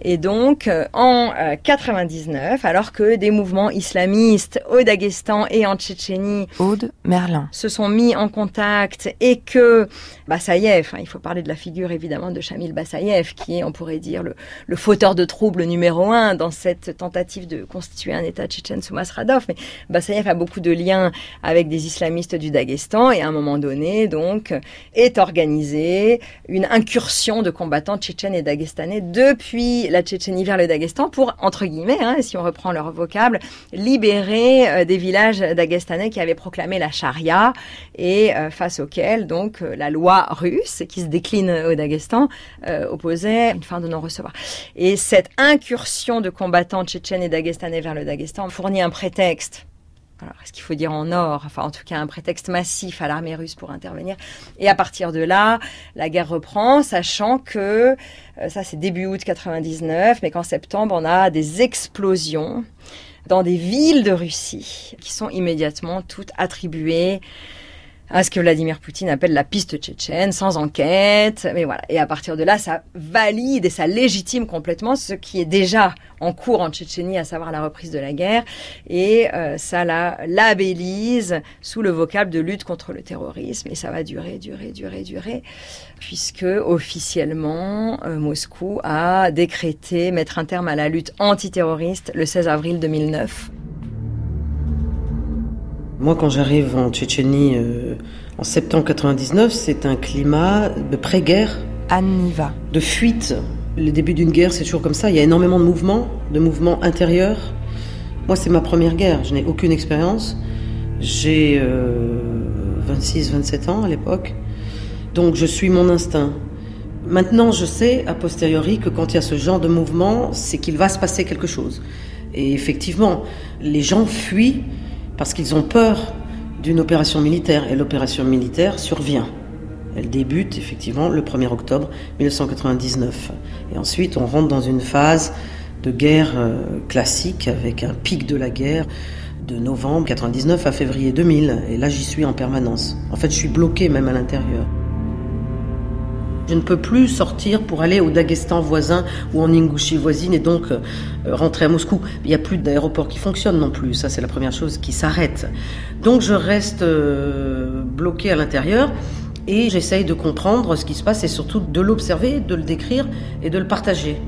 Et donc, euh, en 99, euh, alors que des mouvements islamistes au Daghestan et en Tchétchénie Aude Merlin. se sont mis en contact et que Bassaïev, hein, il faut parler de la figure évidemment de Shamil Bassaïev, qui est, on pourrait dire, le, le fauteur de troubles numéro un dans cette tentative de constituer un État tchétchène sous Masradov. Mais Bassaïev a beaucoup de liens avec des islamistes du Daghestan et à un moment donné, donc, est organisée une incursion de combattants tchétchènes et dagestanais depuis la Tchétchénie vers le Daghestan pour, entre guillemets, hein, si on reprend leur vocable, libérer euh, des villages dagestanais qui avaient proclamé la charia et euh, face auxquels donc euh, la loi russe qui se décline au Daghestan opposait une fin de non-recevoir. Et cette incursion de combattants tchétchènes et dagestanais vers le Daghestan fournit un prétexte alors, est-ce qu'il faut dire en or? Enfin, en tout cas, un prétexte massif à l'armée russe pour intervenir. Et à partir de là, la guerre reprend, sachant que, euh, ça c'est début août 99, mais qu'en septembre, on a des explosions dans des villes de Russie qui sont immédiatement toutes attribuées à ce que Vladimir Poutine appelle la piste tchétchène, sans enquête. Mais voilà. Et à partir de là, ça valide et ça légitime complètement ce qui est déjà en cours en Tchétchénie, à savoir la reprise de la guerre. Et euh, ça la labellise sous le vocable de lutte contre le terrorisme. Et ça va durer, durer, durer, durer. Puisque officiellement, euh, Moscou a décrété mettre un terme à la lutte antiterroriste le 16 avril 2009. Moi, quand j'arrive en Tchétchénie euh, en septembre 99, c'est un climat de pré-guerre. Anniva. De fuite. Le début d'une guerre, c'est toujours comme ça. Il y a énormément de mouvements, de mouvements intérieurs. Moi, c'est ma première guerre. Je n'ai aucune expérience. J'ai 26, euh, 27 ans à l'époque. Donc, je suis mon instinct. Maintenant, je sais, a posteriori, que quand il y a ce genre de mouvement, c'est qu'il va se passer quelque chose. Et effectivement, les gens fuient parce qu'ils ont peur d'une opération militaire et l'opération militaire survient. Elle débute effectivement le 1er octobre 1999 et ensuite on rentre dans une phase de guerre euh, classique avec un pic de la guerre de novembre 1999 à février 2000 et là j'y suis en permanence. En fait je suis bloqué même à l'intérieur. Je ne peux plus sortir pour aller au Daghestan voisin ou en Ingouchie voisine et donc euh, rentrer à Moscou. Il n'y a plus d'aéroport qui fonctionne non plus. Ça, c'est la première chose qui s'arrête. Donc, je reste euh, bloqué à l'intérieur et j'essaye de comprendre ce qui se passe et surtout de l'observer, de le décrire et de le partager.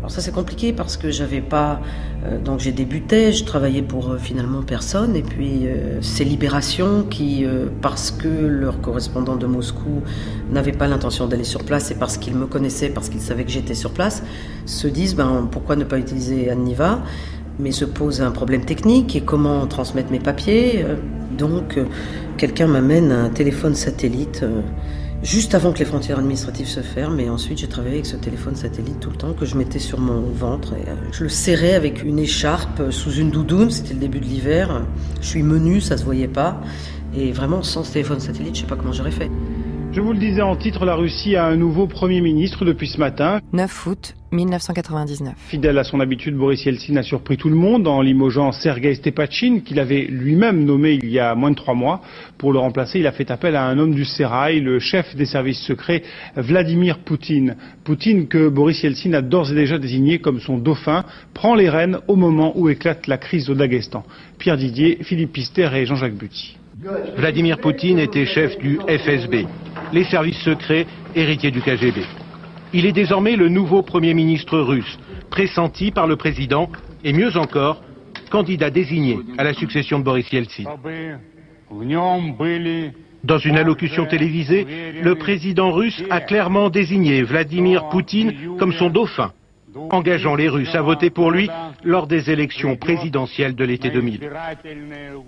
Alors ça c'est compliqué parce que j'avais pas euh, donc j'ai débuté, je travaillais pour euh, finalement personne et puis euh, ces libérations qui parce que leur correspondant de Moscou n'avait pas l'intention d'aller sur place et parce qu'il me connaissait, parce qu'il savait que j'étais sur place, se disent ben pourquoi ne pas utiliser Anniva? Mais se pose un problème technique et comment transmettre mes papiers. Donc quelqu'un m'amène un téléphone satellite juste avant que les frontières administratives se ferment. Et ensuite, j'ai travaillé avec ce téléphone satellite tout le temps que je mettais sur mon ventre. Et euh, je le serrais avec une écharpe sous une doudoune. C'était le début de l'hiver. Je suis menu, ça se voyait pas. Et vraiment, sans ce téléphone satellite, je sais pas comment j'aurais fait. Je vous le disais en titre, la Russie a un nouveau Premier ministre depuis ce matin. 9 août 1999. Fidèle à son habitude, Boris Yeltsin a surpris tout le monde en limogeant Sergei Stepachin, qu'il avait lui-même nommé il y a moins de trois mois. Pour le remplacer, il a fait appel à un homme du Sérail, le chef des services secrets, Vladimir Poutine. Poutine, que Boris Yeltsin a d'ores et déjà désigné comme son dauphin, prend les rênes au moment où éclate la crise au Daghestan. Pierre Didier, Philippe Pister et Jean-Jacques Buty. Vladimir Poutine était chef du FSB, les services secrets héritiers du KGB. Il est désormais le nouveau Premier ministre russe, pressenti par le président et mieux encore, candidat désigné à la succession de Boris Yeltsin. Dans une allocution télévisée, le président russe a clairement désigné Vladimir Poutine comme son dauphin engageant les Russes à voter pour lui lors des élections présidentielles de l'été 2000.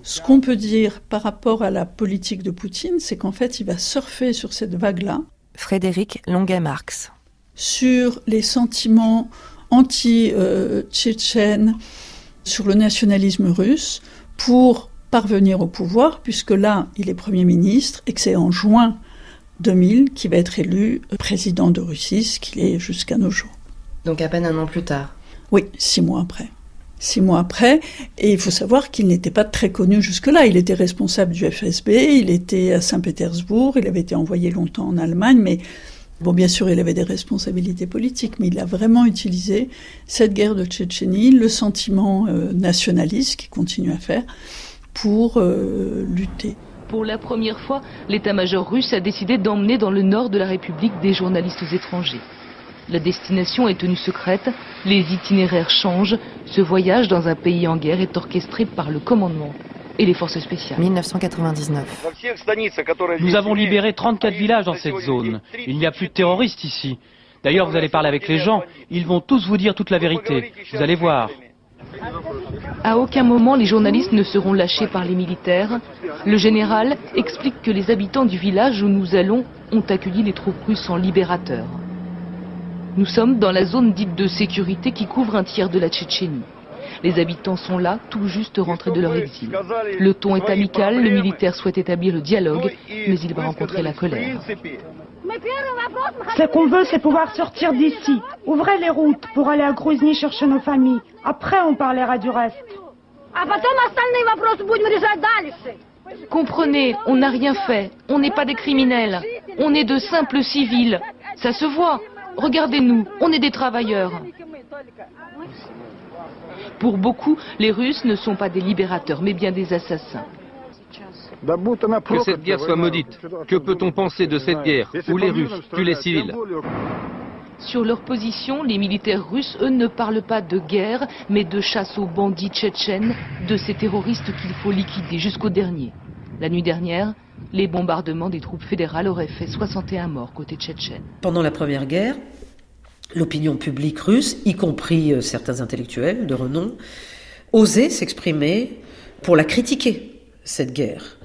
Ce qu'on peut dire par rapport à la politique de Poutine, c'est qu'en fait, il va surfer sur cette vague-là. Frédéric Longuet-Marx. Sur les sentiments anti-tchétchènes, sur le nationalisme russe, pour parvenir au pouvoir, puisque là, il est Premier ministre et que c'est en juin 2000 qu'il va être élu président de Russie, ce qu'il est jusqu'à nos jours. Donc à peine un an plus tard. Oui, six mois après. Six mois après, et il faut savoir qu'il n'était pas très connu jusque-là. Il était responsable du FSB, il était à Saint-Pétersbourg, il avait été envoyé longtemps en Allemagne, mais Bon, bien sûr, il avait des responsabilités politiques, mais il a vraiment utilisé cette guerre de Tchétchénie, le sentiment euh, nationaliste qu'il continue à faire, pour euh, lutter. Pour la première fois, l'état-major russe a décidé d'emmener dans le nord de la République des journalistes étrangers. La destination est tenue secrète, les itinéraires changent. Ce voyage dans un pays en guerre est orchestré par le commandement et les forces spéciales. 1999. Nous avons libéré 34 villages dans cette zone. Il n'y a plus de terroristes ici. D'ailleurs, vous allez parler avec les gens, ils vont tous vous dire toute la vérité. Vous allez voir. À aucun moment les journalistes ne seront lâchés par les militaires. Le général explique que les habitants du village où nous allons ont accueilli les troupes russes en libérateurs. Nous sommes dans la zone dite de sécurité qui couvre un tiers de la Tchétchénie. Les habitants sont là, tout juste rentrés de leur exil. Le ton est amical, le militaire souhaite établir le dialogue, mais il va rencontrer la colère. Ce qu'on veut, c'est pouvoir sortir d'ici. Ouvrez les routes pour aller à Grozny chercher nos familles. Après, on parlera du reste. Comprenez, on n'a rien fait. On n'est pas des criminels. On est de simples civils. Ça se voit. Regardez-nous, on est des travailleurs. Pour beaucoup, les Russes ne sont pas des libérateurs, mais bien des assassins. Que cette guerre soit maudite. Que peut-on penser de cette guerre où les Russes tuent les civils Sur leur position, les militaires russes, eux, ne parlent pas de guerre, mais de chasse aux bandits tchétchènes, de ces terroristes qu'il faut liquider jusqu'au dernier. La nuit dernière, les bombardements des troupes fédérales auraient fait 61 morts côté tchétchène. Pendant la Première Guerre, l'opinion publique russe, y compris euh, certains intellectuels de renom, osaient s'exprimer pour la critiquer, cette guerre.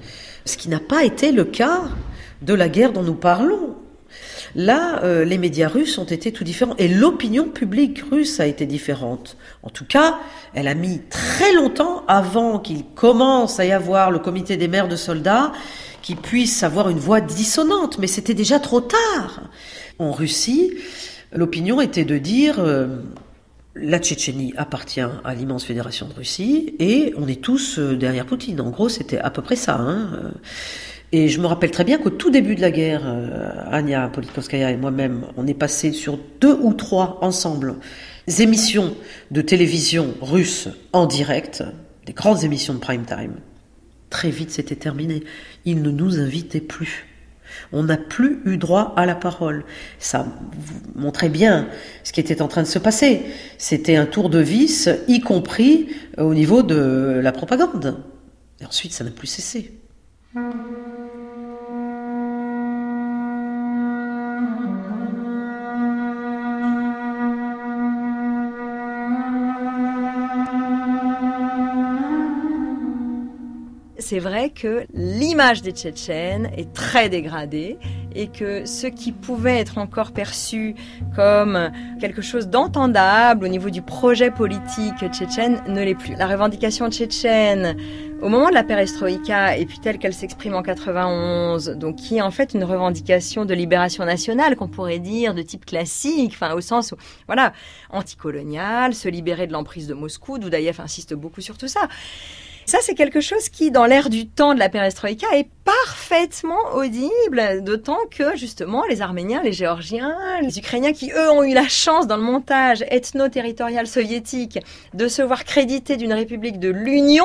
Ce qui n'a pas été le cas de la guerre dont nous parlons. Là, euh, les médias russes ont été tout différents et l'opinion publique russe a été différente. En tout cas, elle a mis très longtemps avant qu'il commence à y avoir le comité des maires de soldats qui puisse avoir une voix dissonante, mais c'était déjà trop tard. En Russie, l'opinion était de dire euh, la Tchétchénie appartient à l'immense fédération de Russie et on est tous euh, derrière Poutine. En gros, c'était à peu près ça. Hein. Et je me rappelle très bien qu'au tout début de la guerre, euh, Anya Politkovskaya et moi-même, on est passé sur deux ou trois ensemble émissions de télévision russe en direct, des grandes émissions de prime time. Très vite, c'était terminé. Ils ne nous invitaient plus. On n'a plus eu droit à la parole. Ça montrait bien ce qui était en train de se passer. C'était un tour de vis, y compris au niveau de la propagande. Et ensuite, ça n'a plus cessé. C'est vrai que l'image des Tchétchènes est très dégradée et que ce qui pouvait être encore perçu comme quelque chose d'entendable au niveau du projet politique tchétchène ne l'est plus. La revendication tchétchène au moment de la perestroïka et puis telle qu'elle s'exprime en 91, donc qui est en fait une revendication de libération nationale qu'on pourrait dire de type classique, enfin au sens voilà anticolonial, se libérer de l'emprise de Moscou, Doudaïev insiste beaucoup sur tout ça. Ça, c'est quelque chose qui, dans l'ère du temps de la perestroïka, est parfaitement audible, d'autant que, justement, les Arméniens, les Géorgiens, les Ukrainiens, qui, eux, ont eu la chance, dans le montage ethno-territorial soviétique, de se voir créditer d'une république de l'Union,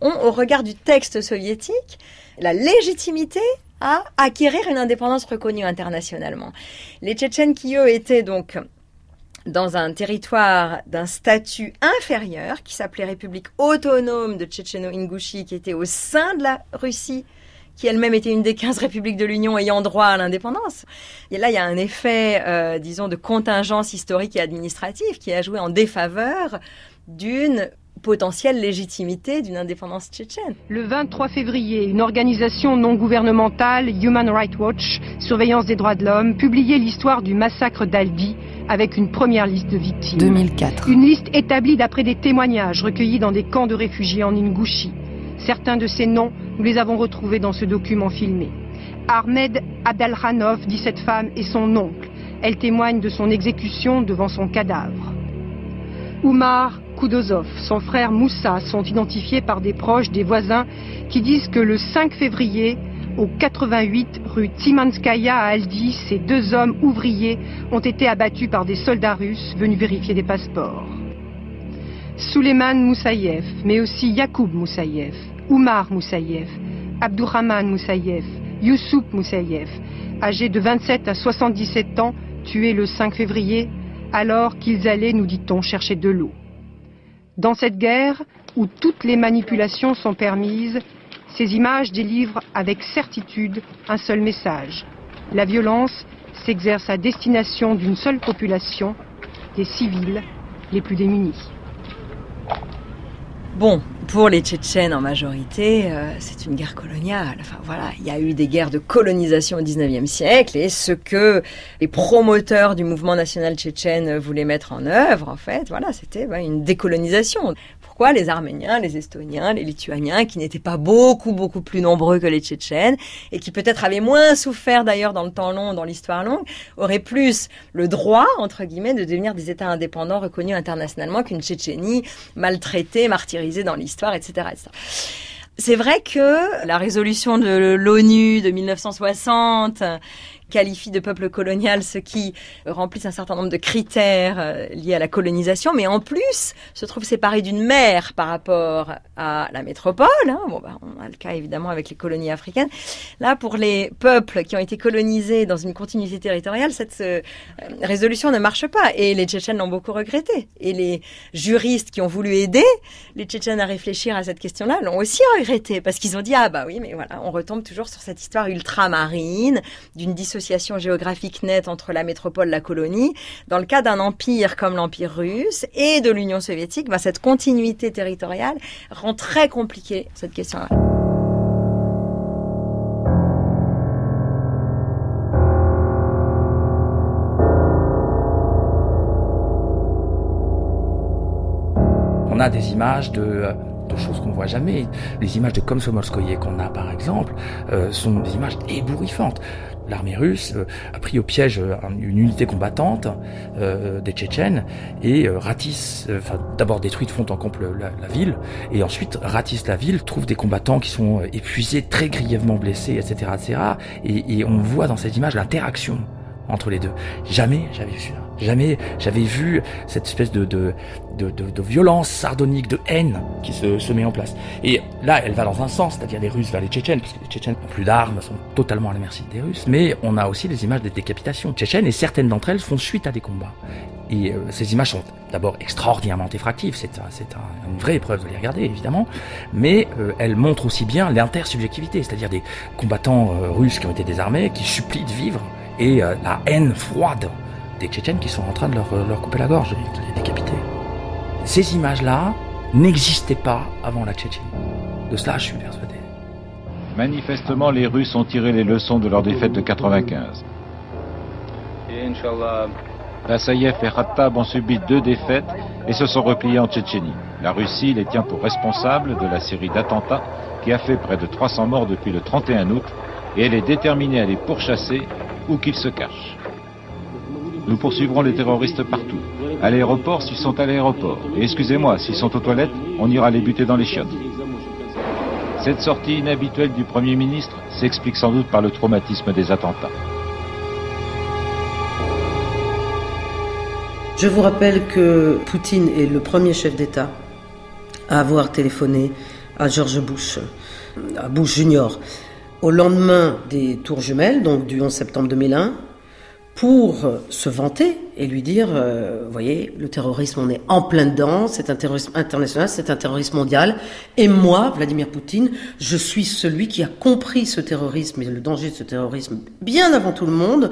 ont, au regard du texte soviétique, la légitimité à acquérir une indépendance reconnue internationalement. Les Tchétchènes qui, eux, étaient donc dans un territoire d'un statut inférieur qui s'appelait République autonome de Tchétchéno-Ingouchie, qui était au sein de la Russie, qui elle-même était une des 15 républiques de l'Union ayant droit à l'indépendance. Et là, il y a un effet, euh, disons, de contingence historique et administrative qui a joué en défaveur d'une potentielle légitimité d'une indépendance tchétchène. Le 23 février, une organisation non gouvernementale, Human Rights Watch, Surveillance des droits de l'homme, publiait l'histoire du massacre d'Albi avec une première liste de victimes. 2004. Une liste établie d'après des témoignages recueillis dans des camps de réfugiés en Ingouchie. Certains de ces noms, nous les avons retrouvés dans ce document filmé. Ahmed Abdelhanov dit cette femme est son oncle. Elle témoigne de son exécution devant son cadavre. Oumar Koudozov, son frère Moussa sont identifiés par des proches, des voisins, qui disent que le 5 février, au 88 rue Timanskaya à Aldi, ces deux hommes ouvriers ont été abattus par des soldats russes venus vérifier des passeports. Suleiman Moussaïev, mais aussi Yacoub Moussaïev, Oumar Moussaïev, Abdourahman Moussaïev, Youssouf Moussaïev, âgés de 27 à 77 ans, tués le 5 février, alors qu'ils allaient, nous dit-on, chercher de l'eau. Dans cette guerre, où toutes les manipulations sont permises, ces images délivrent avec certitude un seul message. La violence s'exerce à destination d'une seule population, des civils les plus démunis. Bon, pour les Tchétchènes en majorité, euh, c'est une guerre coloniale. Enfin voilà, il y a eu des guerres de colonisation au 19e siècle et ce que les promoteurs du mouvement national tchétchène voulaient mettre en œuvre, en fait, voilà, c'était une décolonisation pourquoi les Arméniens, les Estoniens, les Lituaniens, qui n'étaient pas beaucoup, beaucoup plus nombreux que les Tchétchènes, et qui peut-être avaient moins souffert d'ailleurs dans le temps long, dans l'histoire longue, auraient plus le droit, entre guillemets, de devenir des États indépendants reconnus internationalement qu'une Tchétchénie maltraitée, martyrisée dans l'histoire, etc. etc. C'est vrai que la résolution de l'ONU de 1960 qualifie de peuple colonial ceux qui remplissent un certain nombre de critères euh, liés à la colonisation, mais en plus se trouvent séparés d'une mer par rapport à la métropole. Hein. Bon, bah, on a le cas évidemment avec les colonies africaines. Là, pour les peuples qui ont été colonisés dans une continuité territoriale, cette euh, résolution ne marche pas. Et les Tchétchènes l'ont beaucoup regretté. Et les juristes qui ont voulu aider les Tchétchènes à réfléchir à cette question-là l'ont aussi regretté parce qu'ils ont dit ah bah oui, mais voilà, on retombe toujours sur cette histoire ultramarine d'une dissociation géographique nette entre la métropole la colonie. Dans le cas d'un empire comme l'Empire russe et de l'Union soviétique, bah, cette continuité territoriale rend très compliquée cette question-là. On a des images de de choses qu'on voit jamais. Les images de Komsomolskoye qu'on a par exemple euh, sont des images ébouriffantes l'armée russe euh, a pris au piège euh, une unité combattante euh, des Tchétchènes et ratisse, enfin d'abord détruit de fond en comble la, ville et ensuite ratisse la ville, trouve des combattants qui sont épuisés, très grièvement blessés, etc., etc. Et, et on voit dans ces images l'interaction entre les deux. Jamais j'avais vu ça. Jamais j'avais vu cette espèce de, de, de, de, violence sardonique, de haine qui se, se met en place. Et là, elle va dans un sens, c'est-à-dire les Russes vers les Tchétchènes, parce que les Tchétchènes n'ont plus d'armes, sont totalement à la merci des Russes. Mais on a aussi les images des décapitations tchétchènes, et certaines d'entre elles font suite à des combats. Et euh, ces images sont d'abord extraordinairement effractives, c'est un, une vraie épreuve de les regarder évidemment, mais euh, elles montrent aussi bien l'intersubjectivité, c'est-à-dire des combattants euh, russes qui ont été désarmés, qui supplient de vivre, et la haine froide des Tchétchènes qui sont en train de leur, leur couper la gorge, de les décapiter. Ces images-là n'existaient pas avant la Tchétchénie. De cela, je suis persuadé. Manifestement, les Russes ont tiré les leçons de leur défaite de 95. Bassayev et Khattab ont subi deux défaites et se sont repliés en Tchétchénie. La Russie les tient pour responsables de la série d'attentats qui a fait près de 300 morts depuis le 31 août et elle est déterminée à les pourchasser où qu'ils se cachent. Nous poursuivrons les terroristes partout. À l'aéroport s'ils sont à l'aéroport. Et excusez-moi, s'ils sont aux toilettes, on ira les buter dans les chiottes. Cette sortie inhabituelle du Premier ministre s'explique sans doute par le traumatisme des attentats. Je vous rappelle que Poutine est le premier chef d'État à avoir téléphoné à George Bush, à Bush Junior, au lendemain des tours jumelles, donc du 11 septembre 2001, pour se vanter et lui dire, euh, voyez, le terrorisme, on est en plein dedans, c'est un terrorisme international, c'est un terrorisme mondial, et moi, Vladimir Poutine, je suis celui qui a compris ce terrorisme et le danger de ce terrorisme bien avant tout le monde,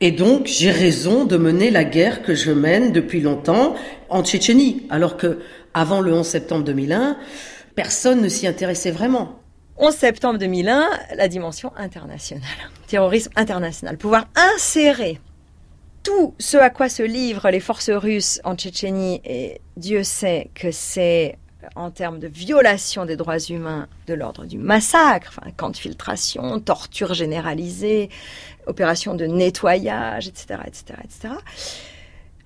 et donc j'ai raison de mener la guerre que je mène depuis longtemps en Tchétchénie, alors que avant le 11 septembre 2001, personne ne s'y intéressait vraiment. 11 septembre 2001, la dimension internationale, terrorisme international, pouvoir insérer tout ce à quoi se livrent les forces russes en Tchétchénie, et Dieu sait que c'est en termes de violation des droits humains de l'ordre du massacre, enfin, camp de filtration, torture généralisée, opération de nettoyage, etc., etc., etc.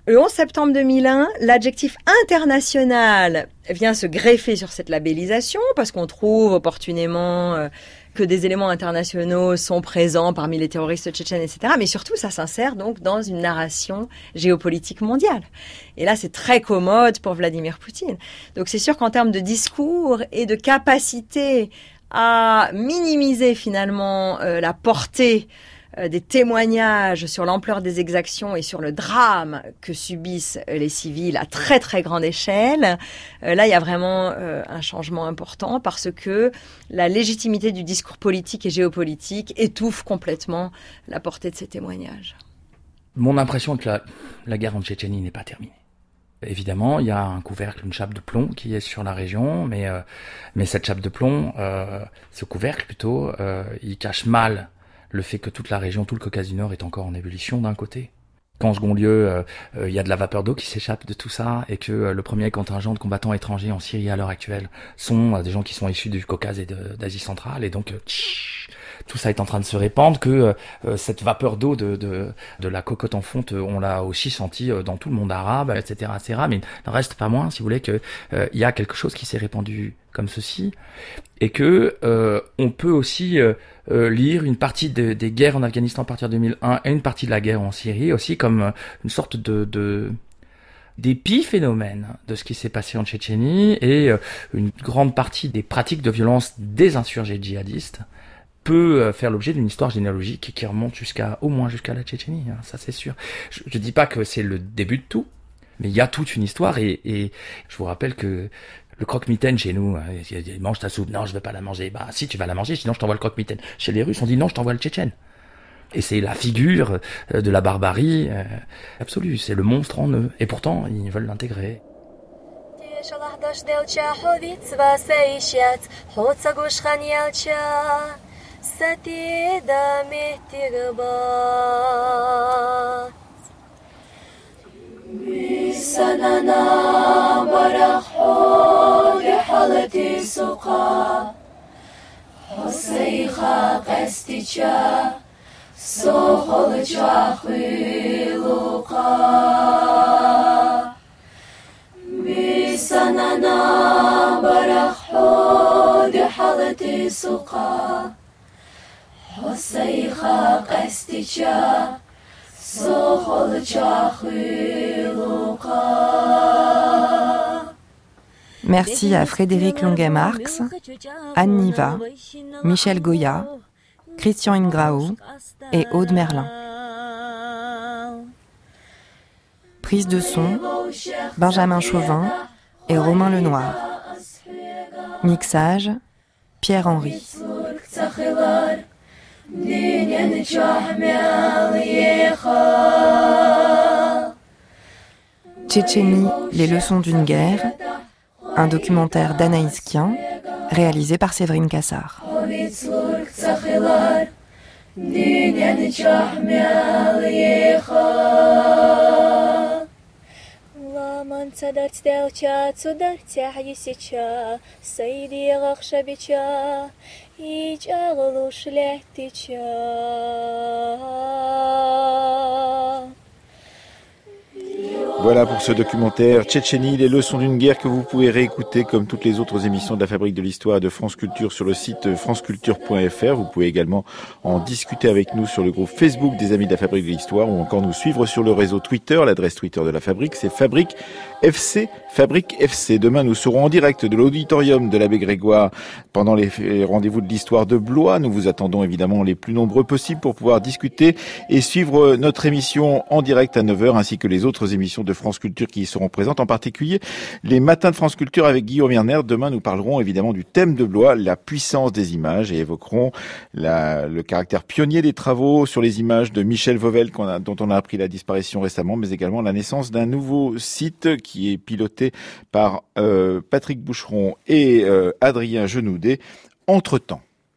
Le 11 septembre 2001, l'adjectif international vient se greffer sur cette labellisation parce qu'on trouve opportunément euh, que des éléments internationaux sont présents parmi les terroristes tchétchènes, etc. Mais surtout, ça s'insère donc dans une narration géopolitique mondiale. Et là, c'est très commode pour Vladimir Poutine. Donc c'est sûr qu'en termes de discours et de capacité à minimiser finalement euh, la portée des témoignages sur l'ampleur des exactions et sur le drame que subissent les civils à très très grande échelle, là il y a vraiment un changement important parce que la légitimité du discours politique et géopolitique étouffe complètement la portée de ces témoignages. Mon impression est que la guerre en Tchétchénie n'est pas terminée. Évidemment, il y a un couvercle, une chape de plomb qui est sur la région, mais euh, mais cette chape de plomb, euh, ce couvercle plutôt, euh, il cache mal le fait que toute la région, tout le Caucase du Nord est encore en ébullition d'un côté. Qu'en second lieu, il y a de la vapeur d'eau qui s'échappe de tout ça et que le premier contingent de combattants étrangers en Syrie à l'heure actuelle sont des gens qui sont issus du Caucase et d'Asie centrale et donc tout ça est en train de se répandre, que euh, euh, cette vapeur d'eau de, de, de, la cocotte en fonte, on l'a aussi senti euh, dans tout le monde arabe, etc., etc. Mais il n'en reste pas moins, si vous voulez, que il y a quelque chose qui s'est répandu comme ceci, et que on peut aussi lire une partie des guerres en Afghanistan à partir de 2001 et une partie de la guerre en Syrie aussi comme une sorte de, de d'épiphénomènes de ce qui s'est passé en Tchétchénie et une grande partie des pratiques de violence des insurgés djihadistes peut euh, faire l'objet d'une histoire généalogique qui remonte jusqu'à au moins jusqu'à la Tchétchénie, hein, ça c'est sûr. Je, je dis pas que c'est le début de tout, mais il y a toute une histoire et, et je vous rappelle que le croque-mitaine chez nous, hein, il mange ta soupe, non je veux pas la manger, bah si tu vas la manger, sinon je t'envoie le croque-mitaine. Chez les Russes on dit non je t'envoie le Tchétchène. Et c'est la figure euh, de la barbarie euh, absolue, c'est le monstre en eux. Et pourtant, ils veulent l'intégrer. Сати да Sati дамехтигба мисанана барахҳоли ҳалати суқа ҳосаиха қастича соҳолча хилуқа мисанана барахҳоли ҳалати суқа Merci à Frédéric Longuet-Marx, Anne Niva, Michel Goya, Christian Ingrao et Aude Merlin. Prise de son, Benjamin Chauvin et Romain Lenoir. Mixage, Pierre-Henri. Tchétchénie, les leçons d'une guerre, un documentaire d'Anaïs Kien, réalisé par Séverine Cassard. Конца дартелча, цударте хадисича, Сайди рахшабича, и чалулуш летича. Voilà pour ce documentaire Tchétchénie, les leçons d'une guerre que vous pouvez réécouter comme toutes les autres émissions de la Fabrique de l'Histoire et de France Culture sur le site franceculture.fr. Vous pouvez également en discuter avec nous sur le groupe Facebook des Amis de la Fabrique de l'Histoire ou encore nous suivre sur le réseau Twitter. L'adresse Twitter de la Fabrique, c'est Fabrique FC, Fabrique FC. Demain, nous serons en direct de l'auditorium de l'abbé Grégoire pendant les rendez-vous de l'histoire de Blois. Nous vous attendons évidemment les plus nombreux possibles pour pouvoir discuter et suivre notre émission en direct à 9h ainsi que les autres émissions de France Culture qui y seront présentes, en particulier les matins de France Culture avec Guillaume Werner. Demain, nous parlerons évidemment du thème de Blois, la puissance des images et évoquerons le caractère pionnier des travaux sur les images de Michel Vauvel dont on a appris la disparition récemment, mais également la naissance d'un nouveau site qui est piloté par euh, Patrick Boucheron et euh, Adrien Genoudet. Entre-temps,